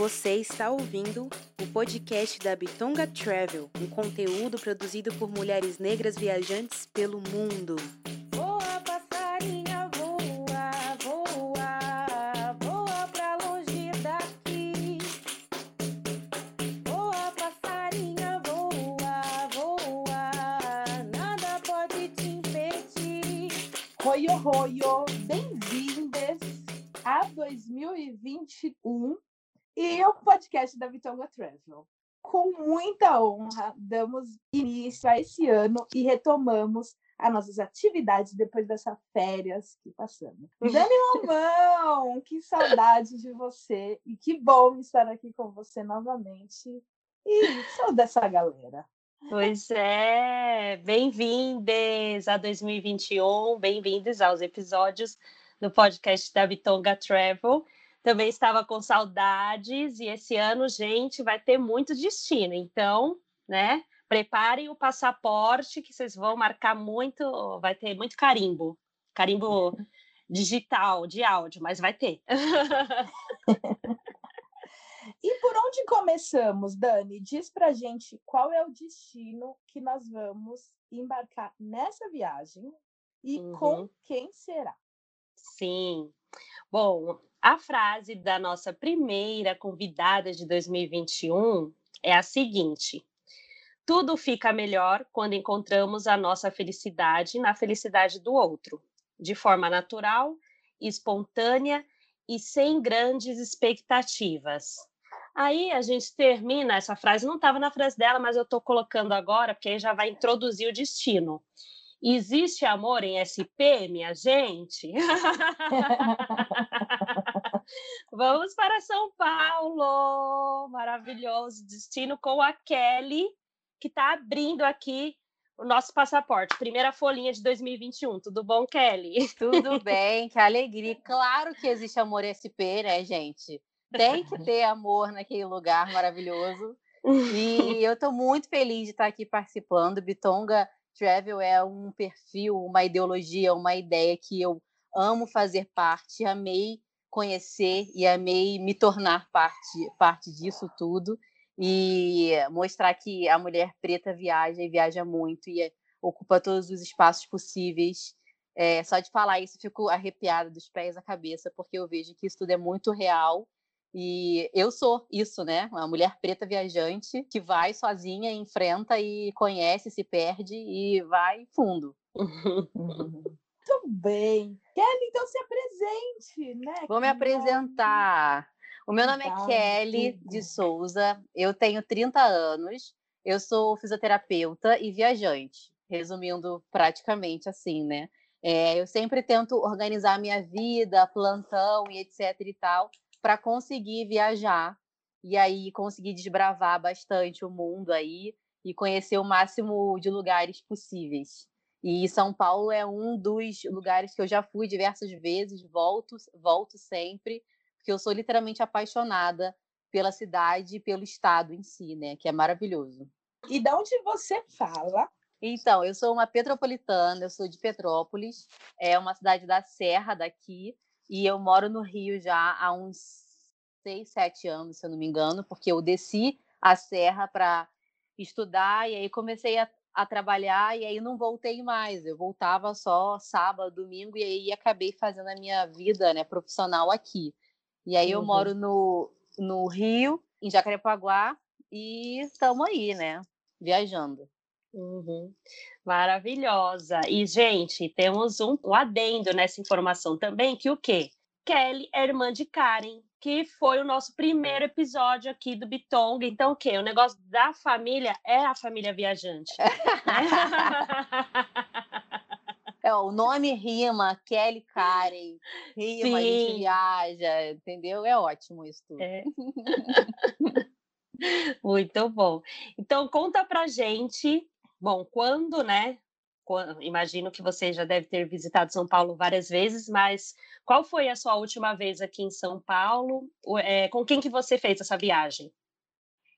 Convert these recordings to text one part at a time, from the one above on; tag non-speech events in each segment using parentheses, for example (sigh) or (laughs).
Você está ouvindo o podcast da Bitonga Travel, um conteúdo produzido por mulheres negras viajantes pelo mundo. Voa, passarinha, voa, voa, voa pra longe daqui. Voa, passarinha, voa, voa, nada pode te impedir. Royo, royo, bem-vindas a 2021 e o podcast da Vitonga Travel. Com muita honra, damos início a esse ano e retomamos as nossas atividades depois dessas férias que passamos. (laughs) Dani Lomão, que saudade de você e que bom estar aqui com você novamente. E sou dessa galera. Pois é, bem-vindes a 2021, bem-vindos aos episódios do podcast da Bitonga Travel. Também estava com saudades e esse ano, gente, vai ter muito destino. Então, né, preparem o passaporte que vocês vão marcar muito, vai ter muito carimbo, carimbo (laughs) digital, de áudio, mas vai ter. (laughs) E por onde começamos, Dani? Diz pra gente qual é o destino que nós vamos embarcar nessa viagem e Uhum. com quem será. Sim. Bom, a frase da nossa primeira convidada de 2021 é a seguinte: Tudo fica melhor quando encontramos a nossa felicidade na felicidade do outro, de forma natural, espontânea e sem grandes expectativas. Aí a gente termina essa frase, não estava na frase dela, mas eu estou colocando agora, porque aí já vai introduzir o destino. Existe amor em SP, minha gente? (laughs) (laughs) Vamos para São Paulo! Maravilhoso destino com a Kelly, que está abrindo aqui o nosso passaporte. Primeira folhinha de 2021. Tudo bom, Kelly? Tudo (laughs) bem, que alegria. Claro que existe amor SP, né, gente? Tem que (laughs) ter amor naquele lugar maravilhoso. E (laughs) eu estou muito feliz de estar aqui participando. Bitonga Travel é um perfil, uma ideologia, uma ideia que eu amo fazer parte, amei conhecer e amei me tornar parte, parte disso tudo e mostrar que a mulher preta viaja e viaja muito e ocupa todos os espaços possíveis. É, só de falar isso, fico arrepiada dos pés à cabeça, porque eu vejo que isso tudo é muito real. E eu sou isso, né? Uma mulher preta viajante que vai sozinha, enfrenta e conhece, se perde e vai fundo. (laughs) Muito bem. Kelly, então se apresente, né? Vou me apresentar. O meu nome é Legal, Kelly de Souza, eu tenho 30 anos, eu sou fisioterapeuta e viajante, resumindo praticamente assim, né? É, eu sempre tento organizar minha vida, plantão e etc e tal, para conseguir viajar e aí conseguir desbravar bastante o mundo aí e conhecer o máximo de lugares possíveis. E São Paulo é um dos lugares que eu já fui diversas vezes, volto, volto sempre, porque eu sou literalmente apaixonada pela cidade e pelo estado em si, né? Que é maravilhoso. E de onde você fala? Então, eu sou uma petropolitana, eu sou de Petrópolis, é uma cidade da Serra daqui, e eu moro no Rio já há uns seis, sete anos, se eu não me engano, porque eu desci a Serra para estudar e aí comecei a, a trabalhar e aí não voltei mais. Eu voltava só sábado, domingo e aí acabei fazendo a minha vida, né, profissional aqui. E aí eu Uhum. moro no, no Rio, em Jacarepaguá, e estamos aí, né, viajando. Uhum. Maravilhosa. E, gente, temos um, um adendo nessa informação também, que o quê? Kelly é irmã de Karen, que foi o nosso primeiro episódio aqui do Bitonga. Então, o quê? O negócio da família é a família viajante. né? (laughs) É, o nome rima, Kelly Karen, rima, a gente Sim. viaja, entendeu? É ótimo isso tudo. É. (laughs) Muito bom. Então, conta pra gente, bom, quando, né? Imagino que você já deve ter visitado São Paulo várias vezes, mas qual foi a sua última vez aqui em São Paulo? É, com quem que você fez essa viagem?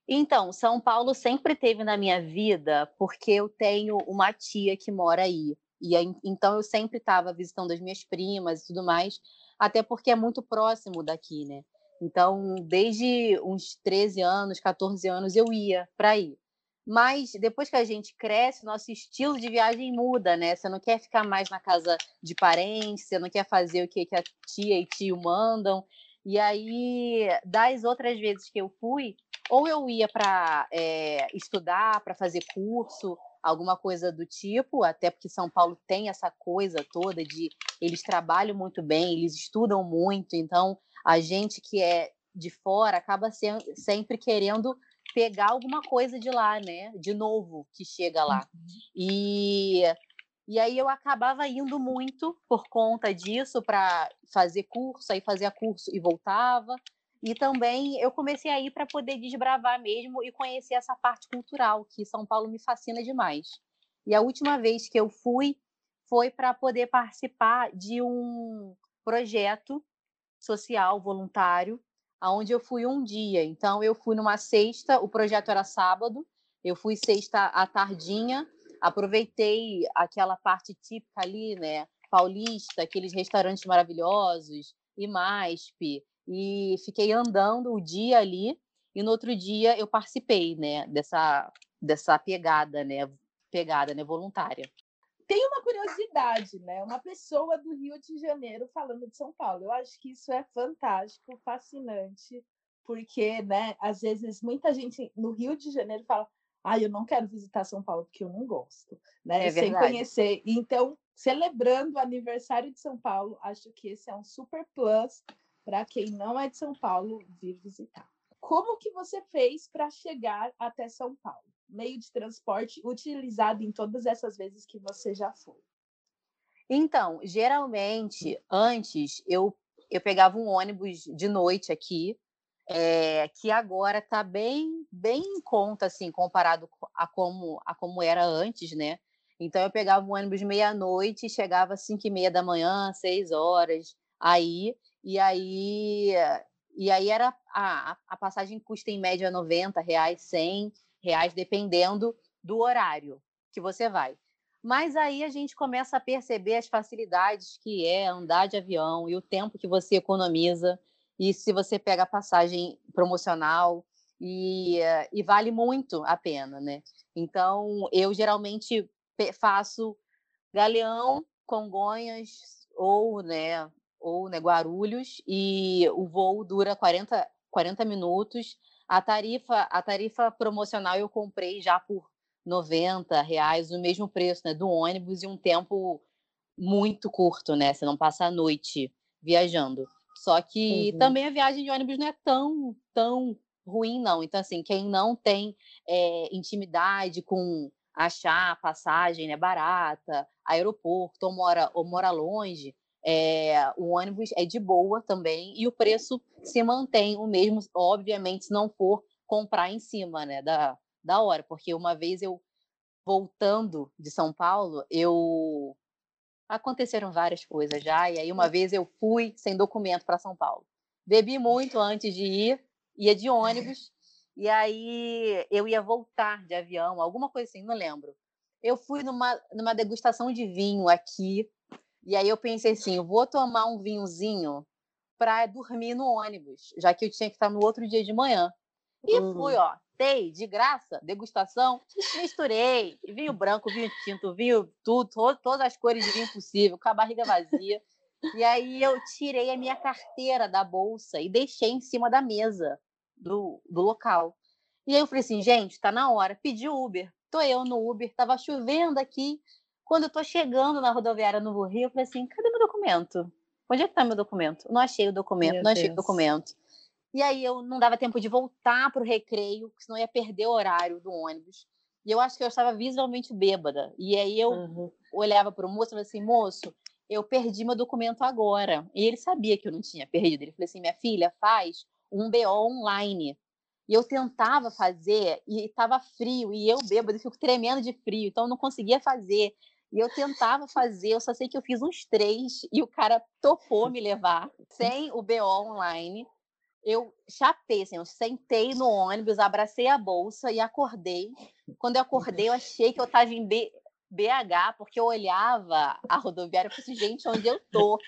Então, São Paulo sempre teve na minha vida, porque eu tenho uma tia que mora aí. E aí, então eu sempre estava visitando as minhas primas e tudo mais, até porque é muito próximo daqui, né? Então, desde uns 13 anos, 14 anos, eu ia para aí. Mas depois que a gente cresce, nosso estilo de viagem muda, né? Você não quer ficar mais na casa de parentes, você não quer fazer o que, a tia e tio mandam. E aí, das outras vezes que eu fui, ou eu ia para é, estudar, para fazer curso, alguma coisa do tipo, até porque São Paulo tem essa coisa toda de eles trabalham muito bem, eles estudam muito, então a gente que é de fora acaba sempre querendo pegar alguma coisa de lá, né? De novo que chega lá. Uhum. E e aí eu acabava indo muito por conta disso para fazer curso, aí fazia curso e voltava. E também eu comecei a ir para poder desbravar mesmo e conhecer essa parte cultural, que São Paulo me fascina demais. E a última vez que eu fui foi para poder participar de um projeto social voluntário aonde eu fui um dia. Então, eu fui numa sexta, o projeto era sábado, eu fui sexta à tardinha, aproveitei aquela parte típica ali, né, paulista, aqueles restaurantes maravilhosos, e MASP, e fiquei andando o dia ali, e no outro dia eu participei, né, dessa, dessa pegada, né, pegada, né, voluntária tem uma curiosidade, né? Uma pessoa do Rio de Janeiro falando de São Paulo. Eu acho que isso é fantástico, fascinante, porque, né, às vezes muita gente no Rio de Janeiro fala: "Ah, eu não quero visitar São Paulo porque eu não gosto", né? É Sem conhecer. Então, celebrando o aniversário de São Paulo, acho que esse é um super plus para quem não é de São Paulo vir visitar. Como que você fez para chegar até São Paulo? Meio de transporte utilizado em todas essas vezes que você já foi? Então, geralmente, antes eu, eu pegava um ônibus de noite aqui, é, que agora está bem, bem em conta, assim, comparado a como, a como era antes, né? Então, eu pegava um ônibus meia-noite, chegava às cinco e meia da manhã, seis horas, aí, e aí, e aí era a, a passagem custa em média 90 reais, 100, reais, dependendo do horário que você vai. Mas aí a gente começa a perceber as facilidades que é andar de avião e o tempo que você economiza. E se você pega a passagem promocional, e, e vale muito a pena, né? Então, eu geralmente faço Galeão, Congonhas ou, né, ou né, Guarulhos, e o voo dura 40, 40 minutos a tarifa, a tarifa promocional eu comprei já por 90 reais, o mesmo preço né, do ônibus e um tempo muito curto, né? Você não passa a noite viajando. Só que uhum. também a viagem de ônibus não é tão, tão ruim, não. Então, assim, quem não tem é, intimidade com achar passagem né, barata, aeroporto, ou mora, ou mora longe, é, o ônibus é de boa também e o preço se mantém o mesmo, obviamente, se não for comprar em cima né, da, da hora. Porque uma vez eu, voltando de São Paulo, eu. Aconteceram várias coisas já, e aí uma vez eu fui sem documento para São Paulo. Bebi muito antes de ir, ia de ônibus, e aí eu ia voltar de avião, alguma coisa assim, não lembro. Eu fui numa, numa degustação de vinho aqui, e aí eu pensei assim, eu vou tomar um vinhozinho para dormir no ônibus, já que eu tinha que estar no outro dia de manhã. E uhum. fui, ó, tei, de graça, degustação, misturei, vinho branco, vinho tinto, vinho tudo, todo, todas as cores de vinho possível, com a barriga vazia. E aí eu tirei a minha carteira da bolsa e deixei em cima da mesa do, do local. E aí eu falei assim, gente, tá na hora, pedi Uber. Tô eu no Uber, tava chovendo aqui, quando eu tô chegando na rodoviária no Rio, eu falei assim: cadê meu documento? Onde é que tá meu documento? Não achei o documento, meu não achei Deus. o documento. E aí eu não dava tempo de voltar para o recreio, senão ia perder o horário do ônibus. E eu acho que eu estava visualmente bêbada. E aí eu uhum. olhava para o moço e falei assim: moço, eu perdi meu documento agora. E ele sabia que eu não tinha perdido. Ele falou assim: minha filha, faz um BO online. E eu tentava fazer e estava frio. E eu bêbada, fico tremendo de frio. Então eu não conseguia fazer. E eu tentava fazer, eu só sei que eu fiz uns três e o cara topou me levar sem o BO online. Eu chapei, assim, eu sentei no ônibus, abracei a bolsa e acordei. Quando eu acordei, eu achei que eu estava em B, BH, porque eu olhava a rodoviária e falei assim, gente, onde eu tô?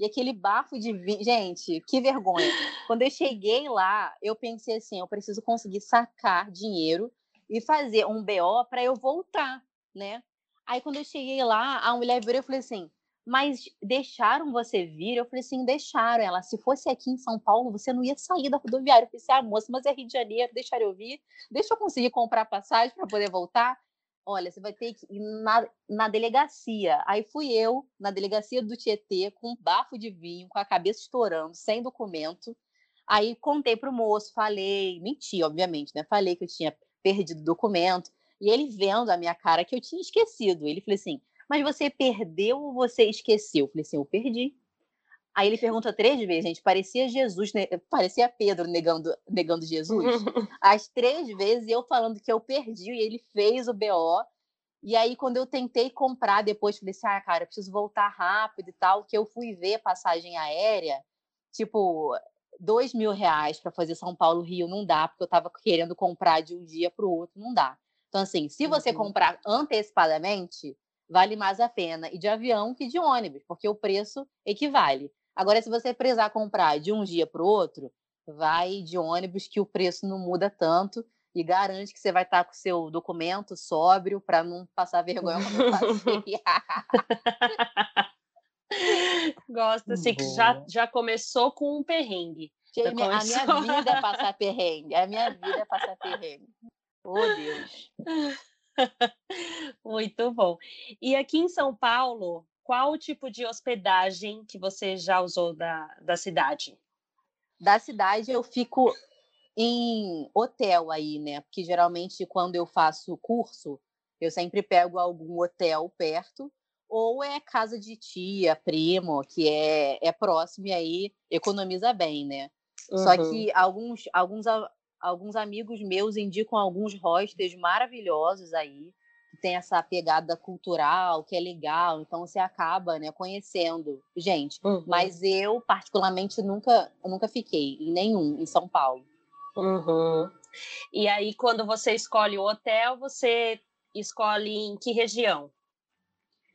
e aquele bafo de. Gente, que vergonha. Quando eu cheguei lá, eu pensei assim: eu preciso conseguir sacar dinheiro e fazer um BO para eu voltar, né? Aí quando eu cheguei lá, a mulher virou e falou assim: mas deixaram você vir? Eu falei assim, deixaram. Ela, se fosse aqui em São Paulo, você não ia sair da rodoviária. Eu falei assim, ah, moça, mas é Rio de Janeiro, deixaram eu vir? Deixa eu conseguir comprar passagem para poder voltar? Olha, você vai ter que ir na, na delegacia. Aí fui eu, na delegacia do Tietê, com um bafo de vinho, com a cabeça estourando, sem documento. Aí contei pro moço, falei, menti, obviamente, né? Falei que eu tinha perdido o documento. E ele vendo a minha cara que eu tinha esquecido. Ele falou assim: Mas você perdeu ou você esqueceu? Eu falei assim: Eu perdi. Aí ele pergunta três vezes, gente. Parecia Jesus, né? parecia Pedro negando, negando Jesus. (laughs) As três vezes eu falando que eu perdi e ele fez o BO. E aí, quando eu tentei comprar depois, falei assim: ah, cara, eu preciso voltar rápido e tal. Que eu fui ver passagem aérea, tipo, dois mil reais para fazer São Paulo-Rio não dá, porque eu estava querendo comprar de um dia para o outro, não dá. Então, assim, se você uhum. comprar antecipadamente, vale mais a pena ir de avião que de ônibus, porque o preço equivale. Agora, se você precisar comprar de um dia para o outro, vai de ônibus que o preço não muda tanto e garante que você vai estar com o seu documento sóbrio para não passar vergonha como eu (laughs) passei. Gosto, assim, que já, já começou com um perrengue. (laughs) a minha vida é passar perrengue. A minha vida é passar perrengue. Oh, Deus. (laughs) Muito bom. E aqui em São Paulo, qual o tipo de hospedagem que você já usou da, da cidade? Da cidade eu fico em hotel aí, né? Porque geralmente quando eu faço curso, eu sempre pego algum hotel perto, ou é casa de tia, primo, que é, é próximo e aí economiza bem, né? Uhum. Só que alguns, alguns, alguns amigos meus indicam alguns hostels maravilhosos aí, tem essa pegada cultural, que é legal, então você acaba, né, conhecendo gente. Uhum. Mas eu, particularmente, nunca, nunca fiquei em nenhum em São Paulo. Uhum. E aí, quando você escolhe o hotel, você escolhe em que região?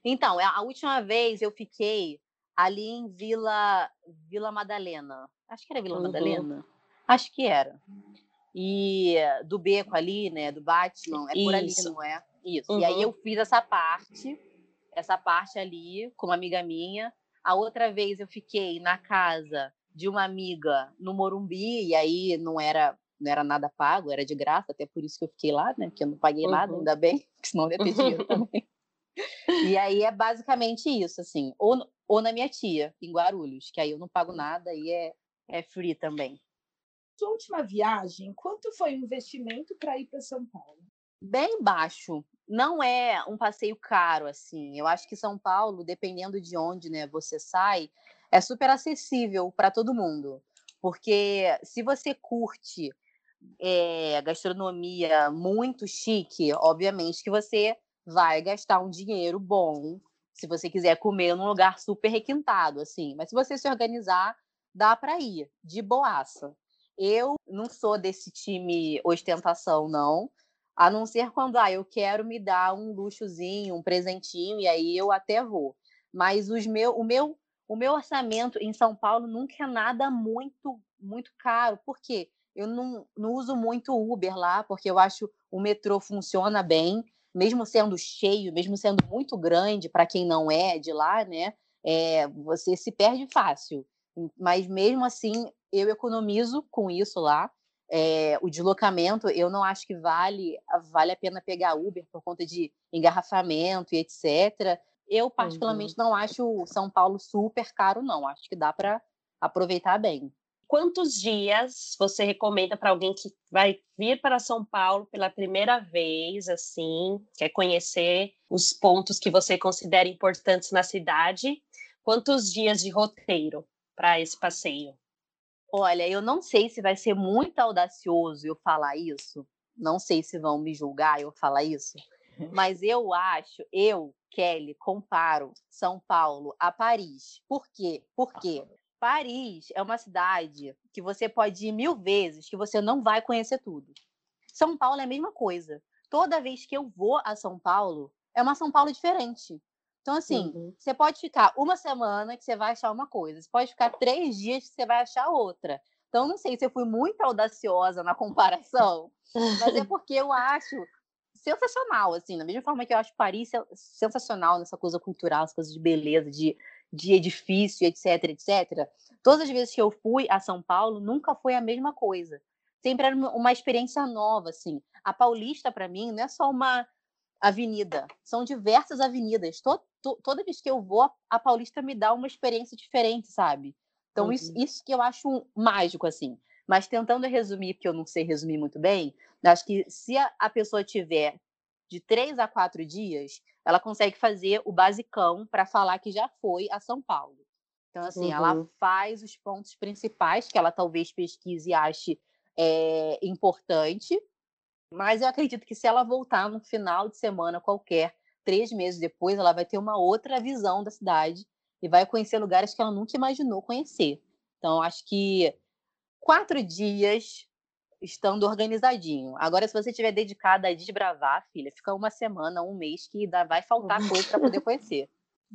Então, a última vez eu fiquei ali em Vila Vila Madalena. Acho que era Vila uhum. Madalena. Acho que era. E do beco ali, né, do Batman, é por Isso. ali, não é? Isso. Uhum. E aí uhum. eu fiz essa parte, essa parte ali com uma amiga minha. A outra vez eu fiquei na casa de uma amiga no Morumbi, e aí não era não era nada pago, era de graça, até por isso que eu fiquei lá, né? Porque eu não paguei uhum. nada, ainda bem, (laughs) senão eu ia ter dinheiro (laughs) também. E aí é basicamente isso, assim. Ou, ou na minha tia, em Guarulhos, que aí eu não pago nada e é, é free também. Sua última viagem, quanto foi o investimento para ir para São Paulo? Bem baixo não é um passeio caro, assim. Eu acho que São Paulo, dependendo de onde né, você sai, é super acessível para todo mundo. Porque se você curte é, gastronomia muito chique, obviamente que você vai gastar um dinheiro bom se você quiser comer num lugar super requintado, assim. Mas se você se organizar, dá para ir, de boaça. Eu não sou desse time ostentação, não. A não ser quando ah, eu quero me dar um luxozinho, um presentinho, e aí eu até vou. Mas os meu, o, meu, o meu orçamento em São Paulo nunca é nada muito, muito caro. Por quê? Eu não, não uso muito Uber lá, porque eu acho o metrô funciona bem, mesmo sendo cheio, mesmo sendo muito grande, para quem não é de lá, né? É, você se perde fácil. Mas mesmo assim, eu economizo com isso lá é, o deslocamento, eu não acho que vale, vale a pena pegar Uber por conta de engarrafamento e etc. Eu, particularmente, uhum. não acho São Paulo super caro, não. Acho que dá para aproveitar bem. Quantos dias você recomenda para alguém que vai vir para São Paulo pela primeira vez, assim, quer conhecer os pontos que você considera importantes na cidade? Quantos dias de roteiro para esse passeio? Olha, eu não sei se vai ser muito audacioso eu falar isso. Não sei se vão me julgar eu falar isso. Mas eu acho, eu, Kelly, comparo São Paulo a Paris. Por quê? Porque Paris é uma cidade que você pode ir mil vezes que você não vai conhecer tudo. São Paulo é a mesma coisa. Toda vez que eu vou a São Paulo, é uma São Paulo diferente. Então, assim, Uhum. você pode ficar uma semana que você vai achar uma coisa, você pode ficar três dias que você vai achar outra. Então, não sei se eu fui muito audaciosa na (laughs) comparação, mas é (laughs) porque eu acho sensacional, assim, da mesma forma que eu acho Paris sen- sensacional nessa coisa cultural, essa coisa de beleza, de, de edifício, etc, etc. Todas as vezes que eu fui a São Paulo, nunca foi a mesma coisa. Sempre era uma experiência nova, assim. A Paulista, para mim, não é só uma avenida, são diversas avenidas. To- toda vez que eu vou, a- Paulista me dá uma experiência diferente, sabe? Então, isso, Uhum. isso que eu acho mágico, assim. Mas tentando resumir, porque eu não sei resumir muito bem, acho que se a, a pessoa tiver de três a quatro dias, ela consegue fazer o basicão para falar que já foi a São Paulo. Então, assim, ela Uhum. faz os pontos principais que ela talvez pesquise e ache é, importante, mas eu acredito que se ela voltar no final de semana qualquer, três meses depois, ela vai ter uma outra visão da cidade e vai conhecer lugares que ela nunca imaginou conhecer. Então, acho que quatro dias estando organizadinho. Agora, se você estiver dedicada a desbravar, filha, fica uma semana, um mês que dá- vai faltar coisa para poder conhecer.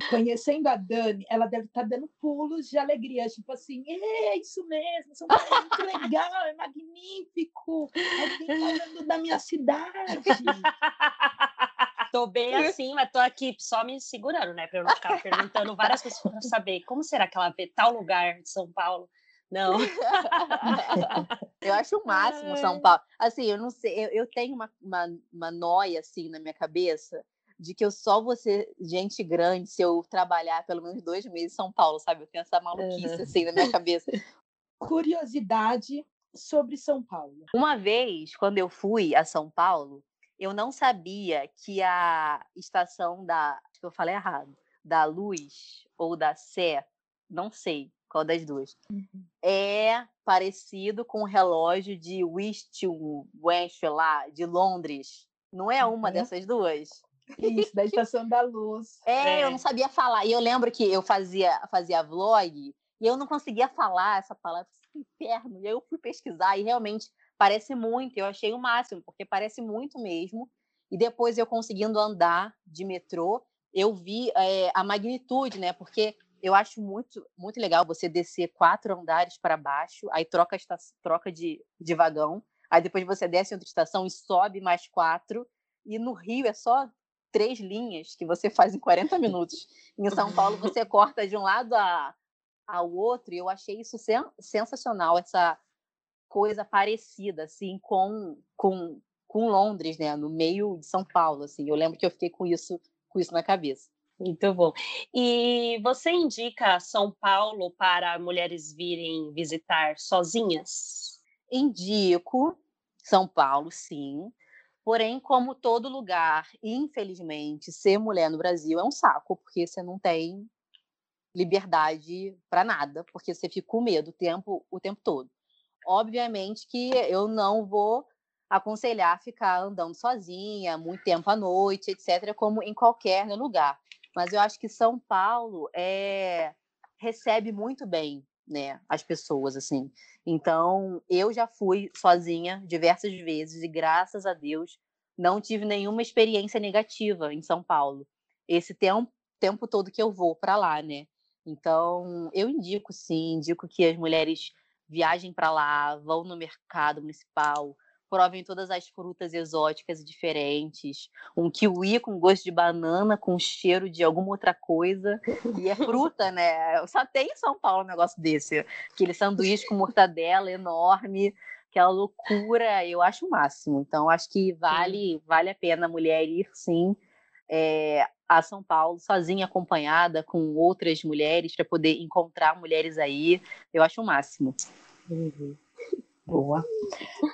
Conhecendo a Dani, ela deve estar dando pulos de alegria, tipo assim, é isso mesmo, São Paulo é muito legal, é magnífico, alguém falando da minha cidade. (laughs) Tô bem assim, mas tô aqui só me segurando, né? Pra eu não ficar perguntando várias coisas pra saber como será que ela vê tal lugar de São Paulo. Não. (laughs) Eu acho o máximo São Paulo. Assim, eu não sei, eu, eu tenho uma, uma, uma noia assim na minha cabeça de que eu só vou ser gente grande se eu trabalhar pelo menos dois meses em São Paulo, sabe? Eu tenho essa maluquice Uhum. assim na minha cabeça. Curiosidade sobre São Paulo. Uma vez, quando eu fui a São Paulo, eu não sabia que a estação da. Acho que eu falei errado. Da Luz ou da Sé, não sei qual das duas, é parecido com o relógio de Westwich lá, de Londres. Não é uma Uhum. dessas duas? Isso, da Estação da Luz. É, eu É. não sabia falar. E eu lembro que eu fazia, fazia vlog e eu não conseguia falar essa palavra, que inferno. E aí eu fui pesquisar e realmente parece muito. Eu achei o máximo, porque parece muito mesmo. E depois eu conseguindo andar de metrô, eu vi eh, a magnitude, né? Porque eu acho muito, muito legal você descer quatro andares para baixo, aí troca, esta- troca de, de vagão, aí depois você desce em outra estação e sobe mais quatro. E no Rio é só três linhas que você faz em 40 minutos. Em São Paulo (laughs) você corta de um lado a, ao outro, e eu achei isso sen- sensacional, essa coisa parecida assim com, com, com Londres, né, no meio de São Paulo, assim. Eu lembro que eu fiquei com isso, com isso na cabeça. Muito bom. E você indica São Paulo para mulheres virem visitar sozinhas? Indico São Paulo, sim. Porém, como todo lugar, infelizmente, ser mulher no Brasil é um saco, porque você não tem liberdade para nada, porque você fica com medo o tempo, o tempo todo. Obviamente que eu não vou aconselhar ficar andando sozinha muito tempo à noite, etc., como em qualquer lugar. Mas eu acho que São Paulo é, recebe muito bem né, as pessoas, assim. Então, eu já fui sozinha diversas vezes e, graças a Deus, não tive nenhuma experiência negativa em São Paulo. Esse tempo, tempo todo que eu vou para lá, né? Então, eu indico sim, indico que as mulheres viajem para lá, vão no mercado municipal, provem todas as frutas exóticas e diferentes, um kiwi com gosto de banana, com cheiro de alguma outra coisa, e é fruta, (laughs) né? Só tem em São Paulo um negócio desse, aquele sanduíche com mortadela enorme, aquela loucura, eu acho o máximo. Então, acho que vale, vale a pena a mulher ir, sim, é, a São Paulo, sozinha, acompanhada com outras mulheres, para poder encontrar mulheres aí. Eu acho o máximo. Boa.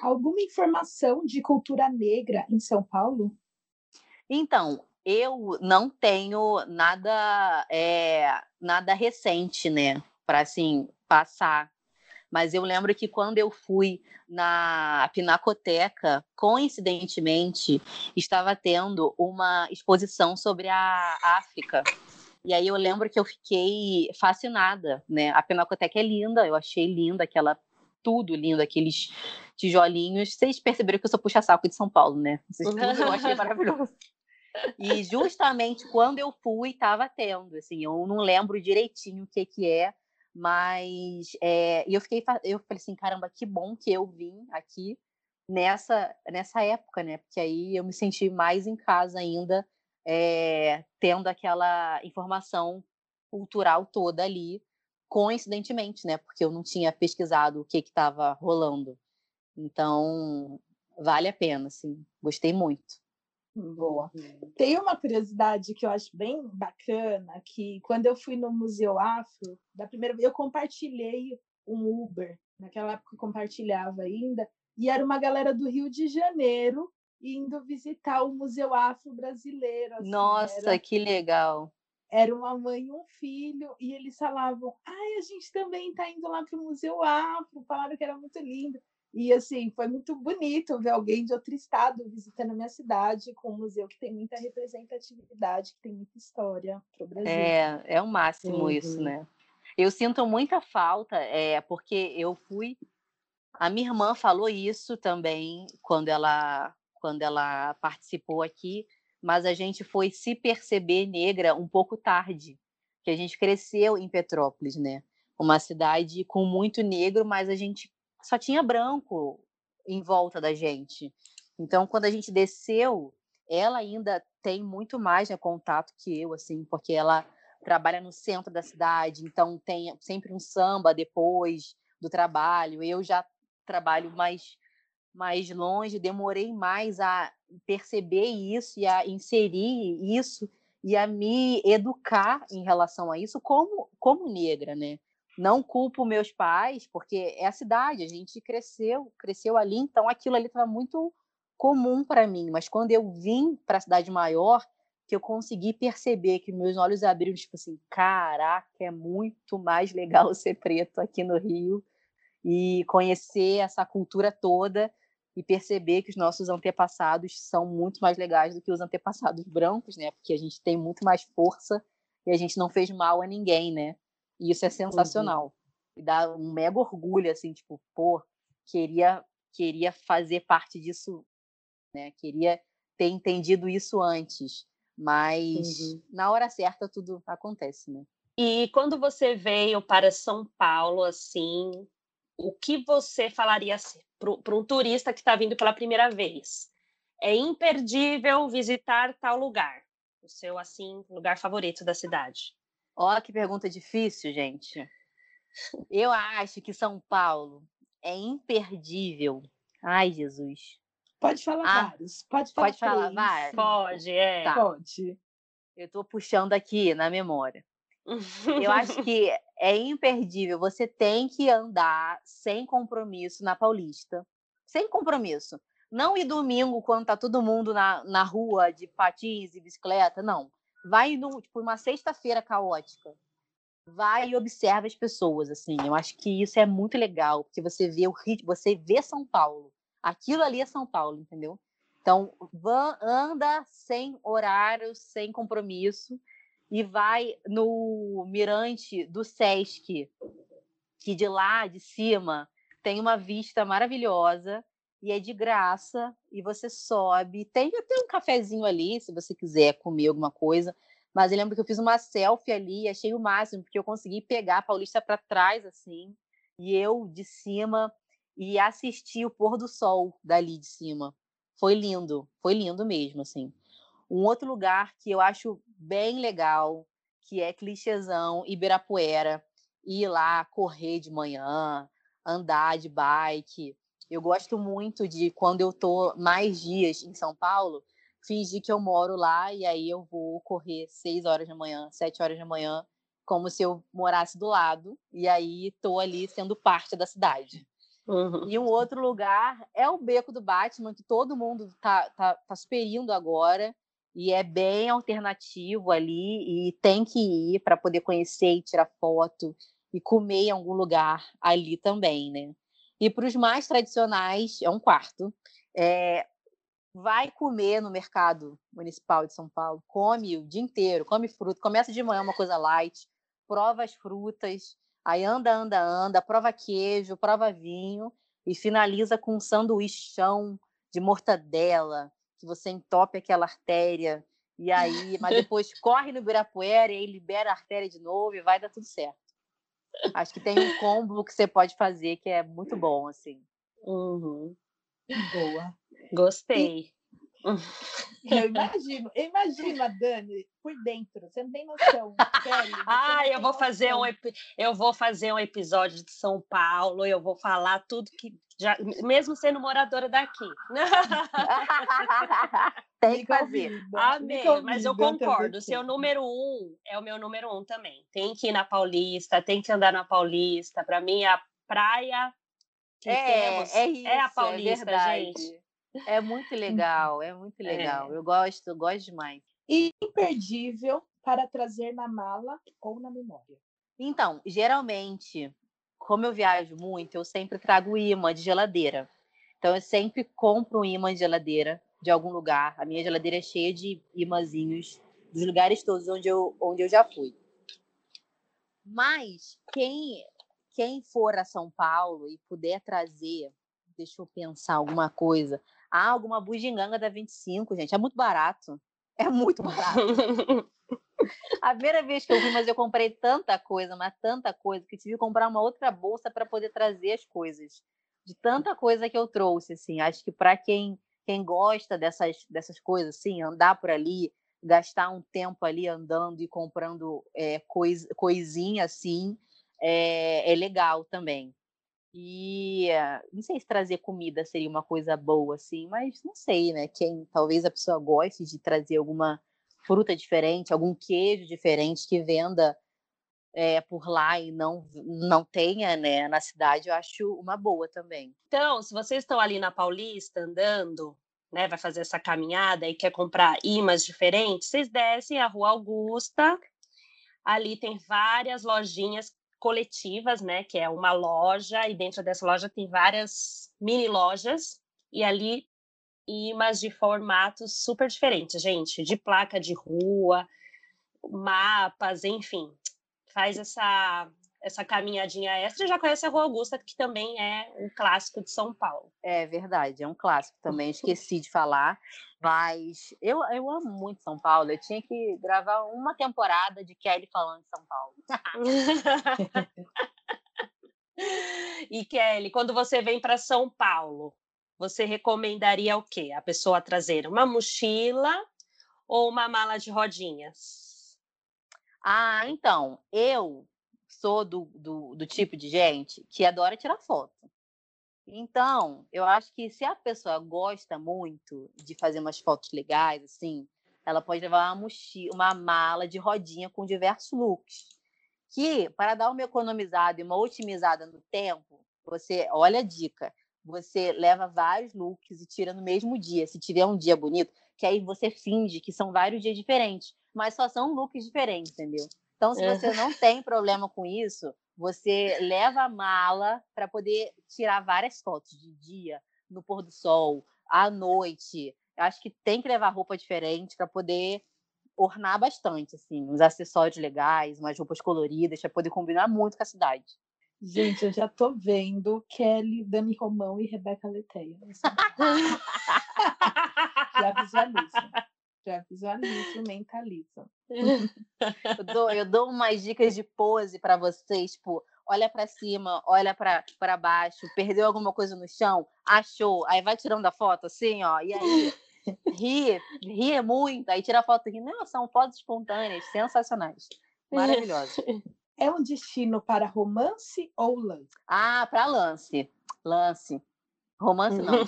Alguma informação de cultura negra em São Paulo? Então, eu não tenho nada, é, nada recente, né, para assim passar. Mas eu lembro que quando eu fui na Pinacoteca, coincidentemente, estava tendo uma exposição sobre a África. E aí eu lembro que eu fiquei fascinada, né? A Pinacoteca é linda, eu achei linda aquela tudo lindo, aqueles tijolinhos. Vocês perceberam que eu sou puxa-saco de São Paulo, né? Vocês (laughs) tudo eu achei maravilhoso. E justamente quando eu fui, estava tendo, assim, eu não lembro direitinho o que que é, mas é, eu fiquei, eu falei assim, caramba, que bom que eu vim aqui nessa nessa época, né? Porque aí eu me senti mais em casa ainda, é, tendo aquela informação cultural toda ali, coincidentemente, né? Porque eu não tinha pesquisado o que estava rolando. Então, vale a pena, assim, gostei muito. Boa. Tem uma curiosidade que eu acho bem bacana, que quando eu fui no Museu Afro, da primeira vez eu compartilhei um Uber, naquela época eu compartilhava ainda, e era uma galera do Rio de Janeiro indo visitar o Museu Afro Brasileiro. assim, Nossa, era- que legal. era uma mãe e um filho, e eles falavam: ai, a gente também está indo lá para o Museu Afro, falaram que era muito lindo. E assim, foi muito bonito ver alguém de outro estado visitando a minha cidade com um museu que tem muita representatividade, que tem muita história para o Brasil. É, é o máximo isso, Uhum. né? Eu sinto muita falta, é, porque eu fui. A minha irmã falou isso também quando ela, quando ela participou aqui, mas a gente foi se perceber negra um pouco tarde, que a gente cresceu em Petrópolis, né? Uma cidade com muito negro, mas a gente só tinha branco em volta da gente. Então, quando a gente desceu, ela ainda tem muito mais né, contato que eu, assim, porque ela trabalha no centro da cidade, então tem sempre um samba depois do trabalho. Eu já trabalho mais mais longe, demorei mais a perceber isso e a inserir isso e a me educar em relação a isso como como negra, né? Não culpo meus pais, porque é a cidade, a gente cresceu, cresceu ali, então aquilo ali estava muito comum para mim, mas quando eu vim para a cidade maior, que eu consegui perceber que meus olhos abriram, tipo assim, caraca, é muito mais legal (laughs) ser preto aqui no Rio e conhecer essa cultura toda e perceber que os nossos antepassados são muito mais legais do que os antepassados brancos, né? Porque a gente tem muito mais força e a gente não fez mal a ninguém, né? E isso é sensacional. E dá um mega orgulho, assim, tipo, pô, queria, queria fazer parte disso, né? Queria ter entendido isso antes. Mas Uhum. na hora certa tudo acontece, né? E quando você veio para São Paulo, assim, o que você falaria para um turista que está vindo pela primeira vez? É imperdível visitar tal lugar. O seu, assim, lugar favorito da cidade. Olha que pergunta difícil, gente. Eu acho que São Paulo é imperdível. Ai, Jesus. Pode falar Ah, vários. Pode falar, pode falar vários? Pode, é. Tá. Pode. Eu tô puxando aqui na memória. Eu (laughs) acho que é imperdível. Você tem que andar sem compromisso na Paulista. Sem compromisso. Não ir domingo quando tá todo mundo na, na rua de patins e bicicleta, não. Vai no, tipo, uma sexta-feira caótica. Vai e observa as pessoas, assim. Eu acho que isso é muito legal, porque você vê o ritmo, você vê São Paulo. Aquilo ali é São Paulo, entendeu? Então, van, anda sem horário, sem compromisso e vai no mirante do Sesc, que de lá de cima tem uma vista maravilhosa e é de graça e você sobe. Tem até um cafezinho ali, se você quiser comer alguma coisa. Mas eu lembro que eu fiz uma selfie ali achei o máximo, porque eu consegui pegar a Paulista para trás, assim, e eu de cima e assistir o pôr do sol dali de cima. Foi lindo, foi lindo mesmo, assim. Um outro lugar que eu acho bem legal, que é clichêzão, Ibirapuera, ir lá correr de manhã, andar de bike. Eu gosto muito de quando eu tô mais dias em São Paulo, fingir que eu moro lá e aí eu vou correr seis horas da manhã, sete horas da manhã, como se eu morasse do lado, e aí tô ali sendo parte da cidade. Uhum. E um outro lugar é o Beco do Batman, que todo mundo tá, tá, tá superindo agora. E é bem alternativo ali. E tem que ir para poder conhecer e tirar foto e comer em algum lugar ali também, né? E para os mais tradicionais, é um quarto. É, vai comer no mercado municipal de São Paulo, come o dia inteiro, come fruta, começa de manhã uma coisa light, prova as frutas, aí anda, anda, anda, prova queijo, prova vinho e finaliza com um sanduichão de mortadela, que você entope aquela artéria E aí, mas (laughs) depois corre no Ibirapuera e aí libera a artéria de novo e vai dar tudo certo. Acho que tem um combo que você pode fazer que é muito bom, assim. Uhum. Boa. Gostei. (laughs) Eu imagino, eu imagino a Dani por dentro. Você não tem noção. Ah, (laughs) eu vou fazer um eu vou fazer um episódio de São Paulo, eu vou falar tudo que já, mesmo sendo moradora daqui. (laughs) tem que fazer. Amei, mas eu concordo. seu número um é o meu número um também. Tem que ir na Paulista, tem que andar na Paulista. Para mim, a praia que É, temos é isso, é a Paulista, verdade. gente. É muito legal, é muito legal. Eu gosto, eu gosto demais. Imperdível para trazer na mala ou na memória. Então, geralmente, como eu viajo muito, eu sempre trago imã de geladeira. Então, eu sempre compro um imã de geladeira de algum lugar. A minha geladeira é cheia de imãzinhos dos lugares todos onde eu, onde eu já fui. Mas quem, quem for a São Paulo e puder trazer, deixa eu pensar alguma coisa. Ah, alguma bugiganga da 25, gente. É muito barato. (laughs) É muito barato. A primeira vez que eu fui, mas eu comprei tanta coisa, mas tanta coisa, que tive que comprar uma outra bolsa para poder trazer as coisas. De tanta coisa que eu trouxe, assim. Acho que para quem, quem gosta dessas, dessas coisas, assim, andar por ali, gastar um tempo ali andando e comprando é, cois, coisinha assim, é, é legal também. E eh, não sei se trazer comida seria uma coisa boa, assim, mas não sei, né? Quem talvez a pessoa goste de trazer alguma fruta diferente, algum queijo diferente que venda eh, por lá e não, não tenha, né, na cidade, eu acho uma boa também. Então, se vocês estão ali na Paulista andando, né, vai fazer essa caminhada e quer comprar imãs diferentes, vocês descem a Rua Augusta. Ali tem várias lojinhas coletivas, né, que é uma loja e dentro dessa loja tem várias mini lojas e ali imãs de formatos super diferentes, gente, de placa de rua, mapas, enfim. Faz essa essa caminhadinha extra já conhece a Rua Augusta, que também é um clássico de São Paulo. É verdade, é um clássico também, (laughs) esqueci de falar, mas eu, eu amo muito São Paulo, eu tinha que gravar uma temporada de Kelly falando de São Paulo. (laughs) e Kelly, quando você vem para São Paulo, você recomendaria o quê? A pessoa trazer uma mochila ou uma mala de rodinhas? Ah, então, eu sou do, do, do tipo de gente que adora tirar foto. Então, eu acho que se a pessoa gosta muito de fazer umas fotos legais, assim, ela pode levar uma mochila, uma mala de rodinha com diversos looks. Que, para dar uma economizada e uma otimizada no tempo, você, olha a dica, você leva vários looks e tira no mesmo dia, se tiver um dia bonito, que aí você finge que são vários dias diferentes, mas só são looks diferentes, entendeu? Então, se você não tem problema com isso, você leva a mala para poder tirar várias fotos de dia, no pôr do sol, à noite. Eu acho que tem que levar roupa diferente para poder ornar bastante, assim, uns acessórios legais, umas roupas coloridas, para poder combinar muito com a cidade. Gente, eu já tô vendo Kelly, Dani Romão e Rebeca Leteia. (laughs) Já visualizo. Já visualizo, mentalizo. (laughs) Eu dou, eu dou umas dicas de pose para vocês, tipo, olha para cima, olha para baixo, perdeu alguma coisa no chão, achou, aí vai tirando a foto assim, ó, e aí (laughs) ri, ri muito, aí tira a foto aqui. Não, são fotos espontâneas, sensacionais, maravilhosas. (laughs) É um destino para romance ou lance? Ah, para lance, lance, romance não.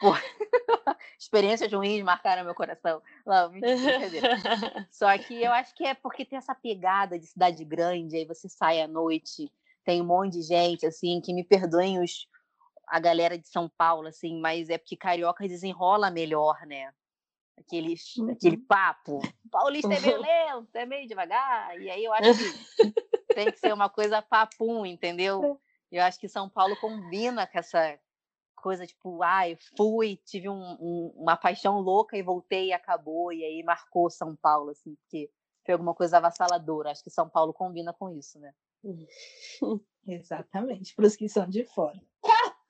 (laughs) Experiências ruins marcaram meu coração. Não, (laughs) mentira. Só que eu acho que é porque tem essa pegada de cidade grande, aí você sai à noite, tem um monte de gente, assim, que me perdoem os, a galera de São Paulo, assim, mas é porque carioca desenrola melhor, né? Aquele, Uhum. aquele papo. Paulista é meio (laughs) lento, é meio devagar. E aí eu acho que tem que ser uma coisa papum, entendeu? Eu acho que São Paulo combina com essa coisa tipo, ai, fui, tive um- um- uma paixão louca e voltei e acabou, e aí marcou São Paulo, assim, porque foi alguma coisa avassaladora. Acho que São Paulo combina com isso, né? (laughs) Exatamente, para os que são de fora.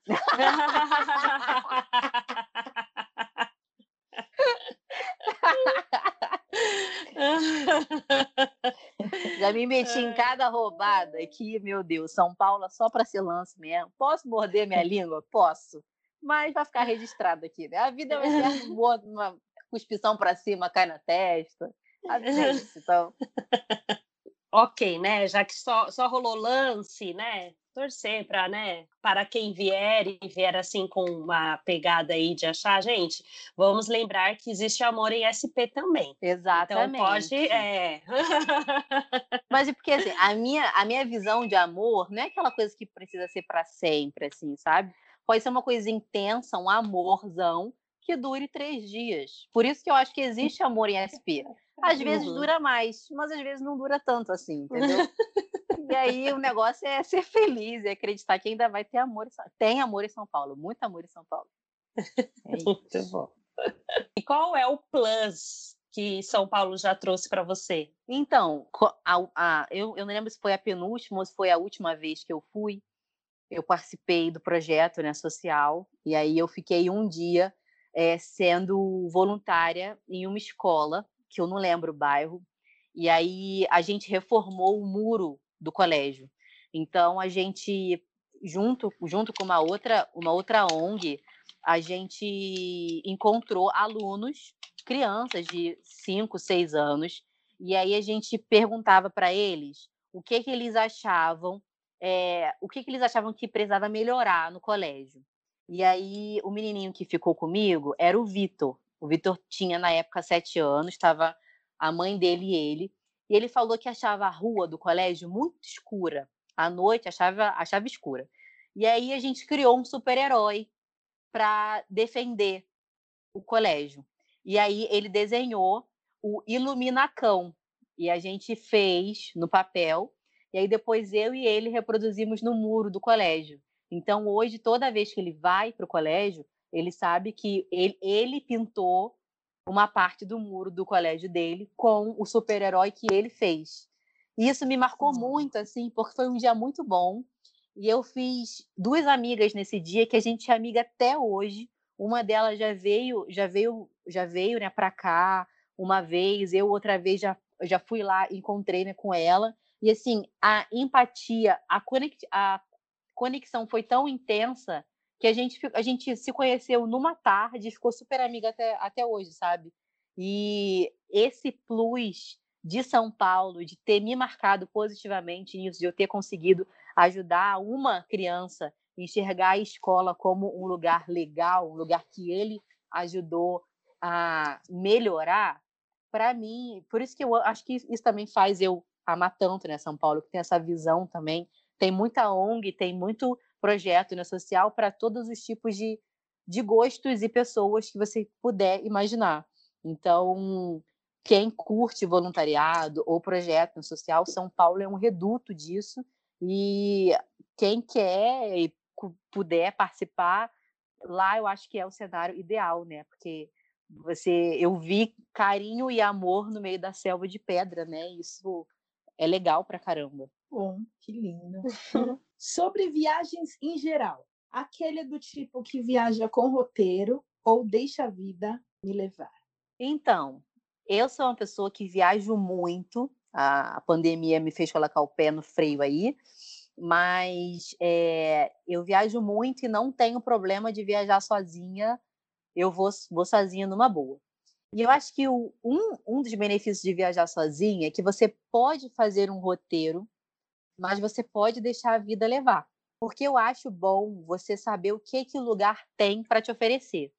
(laughs) (laughs) Já me meti em cada roubada aqui, meu Deus. São Paulo é só para ser lance mesmo. Posso morder minha (laughs) língua? Posso. Mas vai ficar registrado aqui, né? A vida vai ser (laughs) boa, uma cuspição para cima, cai na testa. A vida é isso, então. (laughs) ok, né? Já que só, só rolou lance, né? Torcer para, né? Para quem vier e vier assim com uma pegada aí de achar, gente, vamos lembrar que existe amor em SP também. Exatamente. Então pode, é. (laughs) Mas porque assim, a minha, a minha visão de amor não é aquela coisa que precisa ser para sempre, assim, sabe? Pode ser uma coisa intensa, um amorzão que dure três dias. Por isso que eu acho que existe amor em SP. (laughs) Às vezes Uhum. dura mais, mas às vezes não dura tanto assim, entendeu? (laughs) e aí o negócio é ser feliz, é acreditar que ainda vai ter amor. em São- Tem amor em São Paulo, muito amor em São Paulo. É (laughs) isso. Muito bom. E qual é o plus que São Paulo já trouxe para você? Então, a- a- eu, eu não lembro se foi a penúltima ou se foi a última vez que eu fui. Eu participei do projeto né, social, e aí eu fiquei um dia eh, sendo voluntária em uma escola, que eu não lembro o bairro, e aí a gente reformou o muro do colégio. Então, a gente, junto, junto com uma outra, uma outra ONG, a gente encontrou alunos, crianças de 5, 6 anos, e aí a gente perguntava para eles o que, que eles achavam, eh, o que, que eles achavam que precisava melhorar no colégio. E aí o menininho que ficou comigo era o Vitor. O Vitor tinha na época sete anos, estava a mãe dele e ele, e ele falou que achava a rua do colégio muito escura. À noite achava, achava escura. E aí a gente criou um super-herói para defender o colégio. E aí ele desenhou o Iluminacão. E a gente fez no papel. E aí depois eu e ele reproduzimos no muro do colégio. Então hoje, toda vez que ele vai para o colégio, ele sabe que ele, ele pintou uma parte do muro do colégio dele com o super-herói que ele fez. E isso me marcou muito, assim, porque foi um dia muito bom. E eu fiz duas amigas nesse dia que a gente é amiga até hoje. Uma delas já veio, já veio, já veio, né, para cá uma vez. Eu outra vez já já fui lá, encontrei né, com ela. E assim, a empatia, a, conex, a conexão foi tão intensa que a gente, a gente se conheceu numa tarde e ficou super amiga até, até hoje, sabe? E esse plus de São Paulo, de ter me marcado positivamente nisso, de eu ter conseguido ajudar uma criança a enxergar a escola como um lugar legal, um lugar que ele ajudou a melhorar, para mim, por isso que eu acho que isso também faz eu amar tanto, né, São Paulo, que tem essa visão também. Tem muita ONG, tem muito projeto né, social para todos os tipos de, de gostos e pessoas que você puder imaginar. Então, quem curte voluntariado ou projeto no social, São Paulo é um reduto disso. E quem quer e puder participar, lá eu acho que é o cenário ideal, né? Porque você, eu vi carinho e amor no meio da selva de pedra, né? Isso é legal pra caramba. Bom, que lindo. (laughs) Sobre viagens em geral, aquele do tipo que viaja com roteiro ou deixa a vida me levar. Então, eu sou uma pessoa que viajo muito. A pandemia me fez colocar o pé no freio aí, mas eh, eu viajo muito e não tenho problema de viajar sozinha. Eu vou, vou sozinha numa boa. E eu acho que o- um, um dos benefícios de viajar sozinha é que você pode fazer um roteiro, mas você pode deixar a vida levar. Porque eu acho bom você saber o que que o lugar tem para te oferecer.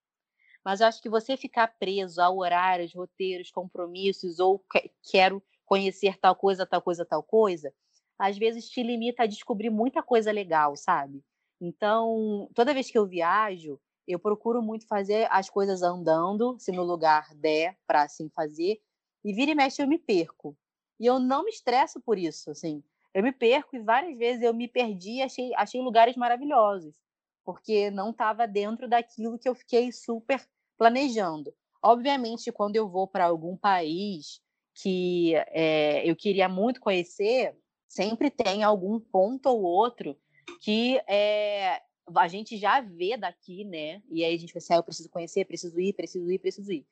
Mas eu acho que você ficar preso a horários, roteiros, compromissos, ou que- quero conhecer tal coisa, tal coisa, tal coisa, às vezes te limita a descobrir muita coisa legal, sabe? Então, toda vez que eu viajo, eu procuro muito fazer as coisas andando, se no lugar der para assim fazer, e vira e mexe eu me perco. E eu não me estresso por isso, assim. Eu me perco e várias vezes eu me perdi e achei, achei lugares maravilhosos, porque não estava dentro daquilo que eu fiquei super planejando. Obviamente, quando eu vou para algum país que eh, eu queria muito conhecer, sempre tem algum ponto ou outro que eh, a gente já vê daqui, né? E aí a gente pensa, ah, eu preciso conhecer, preciso ir, preciso ir, preciso ir.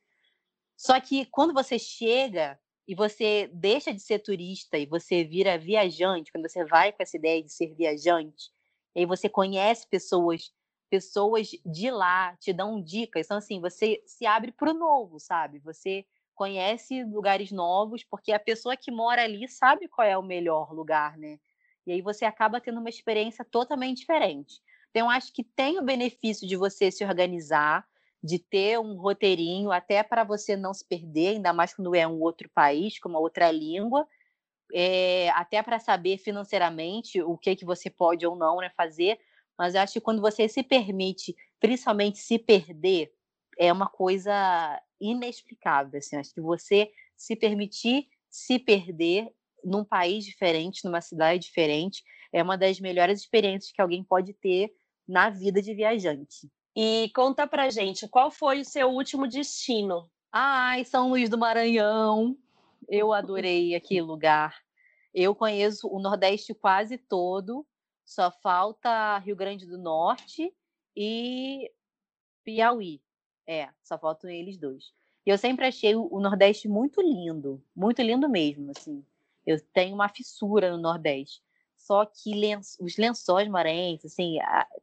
Só que quando você chega e você deixa de ser turista e você vira viajante, quando você vai com essa ideia de ser viajante, e aí você conhece pessoas, pessoas de lá te dão dicas, então assim, você se abre para o novo, sabe? Você conhece lugares novos, porque a pessoa que mora ali sabe qual é o melhor lugar, né? E aí você acaba tendo uma experiência totalmente diferente. Então, acho que tem o benefício de você se organizar, de ter um roteirinho, até para você não se perder, ainda mais quando é um outro país, com uma outra língua, é, até para saber financeiramente o que, que você pode ou não né, fazer. Mas acho que quando você se permite, principalmente se perder, é uma coisa inexplicável. Assim. Acho que você se permitir se perder num país diferente, numa cidade diferente, é uma das melhores experiências que alguém pode ter na vida de viajante. E conta pra gente, qual foi o seu último destino? Ai, São Luís do Maranhão. Eu adorei aquele lugar. Eu conheço o Nordeste quase todo, só falta Rio Grande do Norte e Piauí. É, só faltam eles dois. E eu sempre achei o Nordeste muito lindo, muito lindo mesmo, assim. Eu tenho uma fissura no Nordeste. Só que os lençóis maranhenses, assim,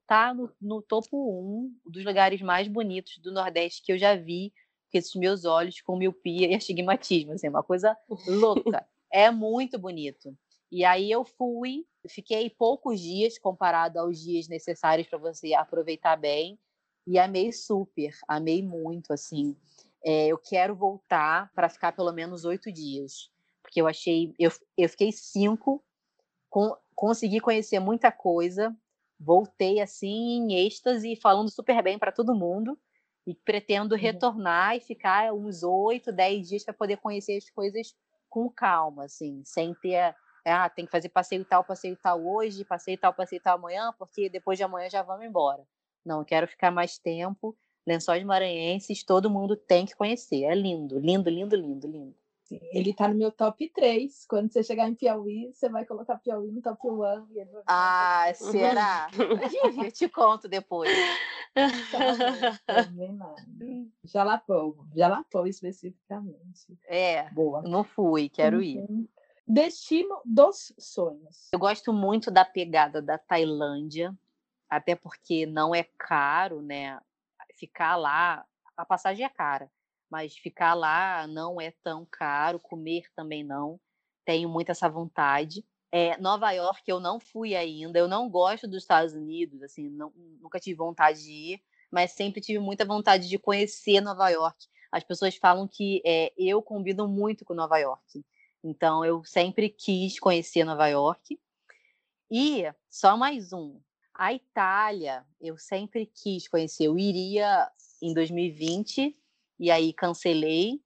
tá no, no topo um dos lugares mais bonitos do Nordeste que eu já vi com esses meus olhos com miopia e astigmatismo, assim, uma coisa louca. é muito bonito. E aí eu fui, fiquei poucos dias comparado aos dias necessários para você aproveitar bem e amei super, amei muito, assim. É, eu quero voltar para ficar pelo menos oito dias, porque eu achei, eu, eu fiquei cinco com, consegui conhecer muita coisa, voltei assim em êxtase, falando super bem para todo mundo e pretendo uhum. retornar e ficar uns oito, dez dias para poder conhecer as coisas com calma, assim, sem ter ah, tem que fazer passeio tal, passeio tal hoje, passeio tal, passeio tal amanhã, porque depois de amanhã já vamos embora. Não, quero ficar mais tempo. Lençóis Maranhenses, todo mundo tem que conhecer. É lindo, lindo, lindo, lindo, lindo. Ele tá no meu top 3. Quando você chegar em Piauí, você vai colocar Piauí no top 1. E ele vai ah, será? (laughs) Eu te conto depois. Também nada. Jalapão. Jalapão especificamente. É. Boa. Não fui, quero ir. Uhum. Destino dos sonhos. Eu gosto muito da pegada da Tailândia, até porque não é caro, né? Ficar lá, a passagem é cara mas ficar lá não é tão caro, comer também não. Tenho muito essa vontade. É, Nova York eu não fui ainda, eu não gosto dos Estados Unidos, assim, não, nunca tive vontade de ir, mas sempre tive muita vontade de conhecer Nova York. As pessoas falam que é, eu combino muito com Nova York, então eu sempre quis conhecer Nova York. E só mais um, a Itália, eu sempre quis conhecer. Eu iria em 2020 e aí cancelei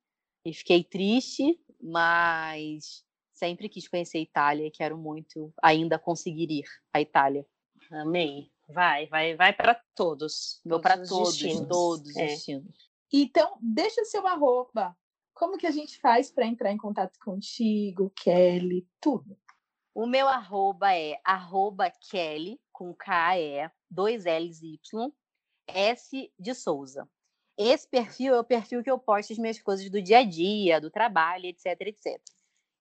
e fiquei triste, mas sempre quis conhecer a Itália e quero muito ainda conseguir ir à Itália. Amei. Vai, vai, vai para todos. Vou para todos, destinos. todos os é. destinos. Então, deixa o seu arroba. Como que a gente faz para entrar em contato contigo, Kelly, tudo? O meu arroba é arroba Kelly, com K-E, dois L's e Y, S de Souza. Esse perfil é o perfil que eu posto as minhas coisas do dia a dia, do trabalho, etc, etc.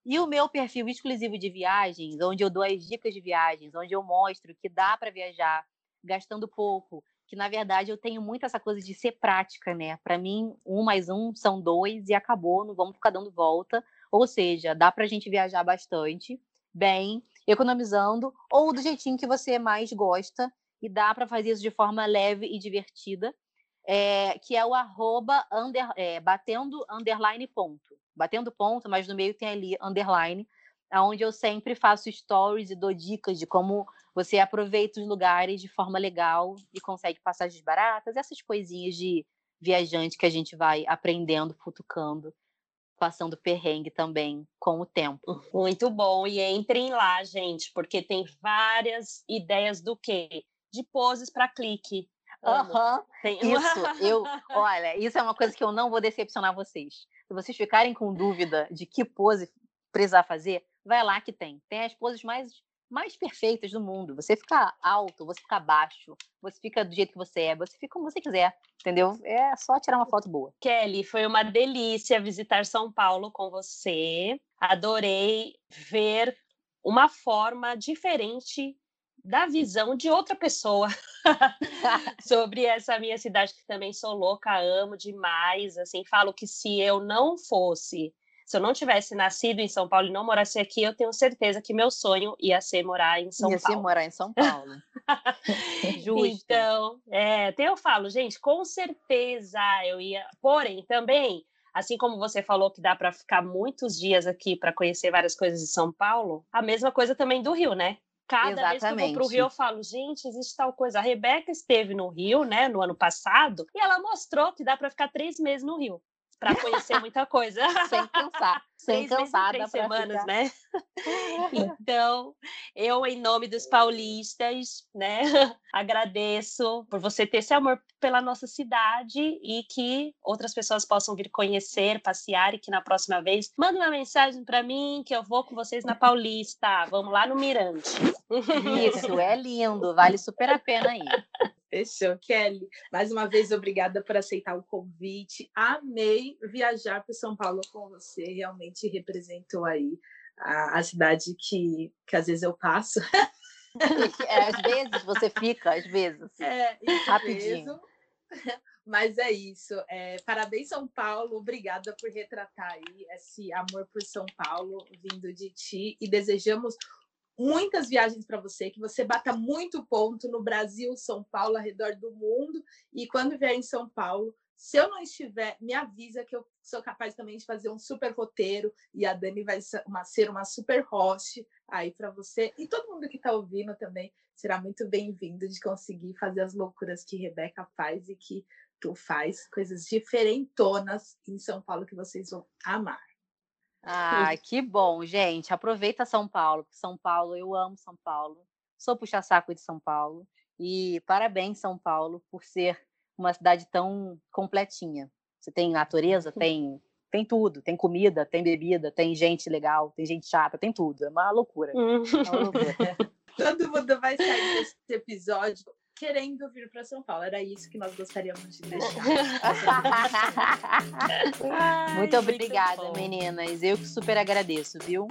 E o meu perfil exclusivo de viagens, onde eu dou as dicas de viagens, onde eu mostro que dá para viajar gastando pouco, que na verdade eu tenho muito essa coisa de ser prática, né? Para mim, um mais um são dois e acabou, não vamos ficar dando volta. Ou seja, dá para a gente viajar bastante, bem, economizando, ou do jeitinho que você mais gosta, e dá para fazer isso de forma leve e divertida é, que é o arroba under, é, batendo underline ponto. Batendo ponto, mas no meio tem ali underline, onde eu sempre faço stories e dou dicas de como você aproveita os lugares de forma legal e consegue passagens baratas, essas coisinhas de viajante que a gente vai aprendendo, futucando, passando perrengue também com o tempo. (laughs) Muito bom. E entrem lá, gente, porque tem várias ideias do quê? De poses para clique. Aham. Uhum. (laughs) Isso, eu, olha, isso é uma coisa que eu não vou decepcionar vocês. Se vocês ficarem com dúvida de que pose precisar fazer, vai lá que tem. Tem as poses mais mais perfeitas do mundo. Você fica alto, você fica baixo, você fica do jeito que você é, você fica como você quiser, entendeu? É só tirar uma foto boa. Kelly, foi uma delícia visitar São Paulo com você. Adorei ver uma forma diferente da visão de outra pessoa (laughs) sobre essa minha cidade que também sou louca, amo demais, assim, falo que se eu não fosse se eu não tivesse nascido em São Paulo e não morasse aqui, eu tenho certeza que meu sonho ia ser morar em São ia Paulo. Ia ser morar em São Paulo. (laughs) Justo. Então, é, até eu falo, gente, com certeza eu ia. Porém, também, assim como você falou que dá para ficar muitos dias aqui para conhecer várias coisas de São Paulo, a mesma coisa também do Rio, né? Cada Exatamente. vez que eu vou para o Rio, eu falo, gente, existe tal coisa. A Rebeca esteve no Rio, né, no ano passado, e ela mostrou que dá para ficar três meses no Rio para conhecer muita coisa. Sem cansar. (laughs) Sem cansar. Três semanas, ficar... né? (laughs) então, eu, em nome dos paulistas, né, (laughs) agradeço por você ter esse amor pela nossa cidade e que outras pessoas possam vir conhecer, passear e que na próxima vez manda uma mensagem para mim que eu vou com vocês na Paulista. Vamos lá no Mirante. Isso, é lindo, vale super a pena ir. Fechou, Kelly. Mais uma vez, obrigada por aceitar o convite. Amei viajar para São Paulo com você. Realmente representou aí a, a cidade que, que às vezes eu passo. É, às vezes você fica, às vezes. É, Rapidinho. Mesmo. (laughs) Mas é isso. É, parabéns, São Paulo. Obrigada por retratar aí esse amor por São Paulo vindo de ti. E desejamos muitas viagens para você, que você bata muito ponto no Brasil, São Paulo, ao redor do mundo. E quando vier em São Paulo, se eu não estiver, me avisa que eu sou capaz também de fazer um super roteiro e a Dani vai ser uma, super host aí para você. E todo mundo que está ouvindo também será muito bem-vindo de conseguir fazer as loucuras que Rebeca faz e que tu faz, coisas diferentonas em São Paulo que vocês vão amar. Ah, (laughs) que bom, gente. Aproveita São Paulo, porque São Paulo, eu amo São Paulo. Sou puxa-saco de São Paulo. E parabéns, São Paulo, por ser uma cidade tão completinha. Você tem natureza, (laughs) tem, tem tudo. Tem comida, tem bebida, tem gente legal, tem gente chata, tem tudo. É uma loucura. É uma (laughs) loucura. Todo mundo vai sair desse episódio querendo vir para São Paulo. Era isso que nós gostaríamos de deixar. (laughs) muito obrigada, muito meninas. Eu que super agradeço, viu?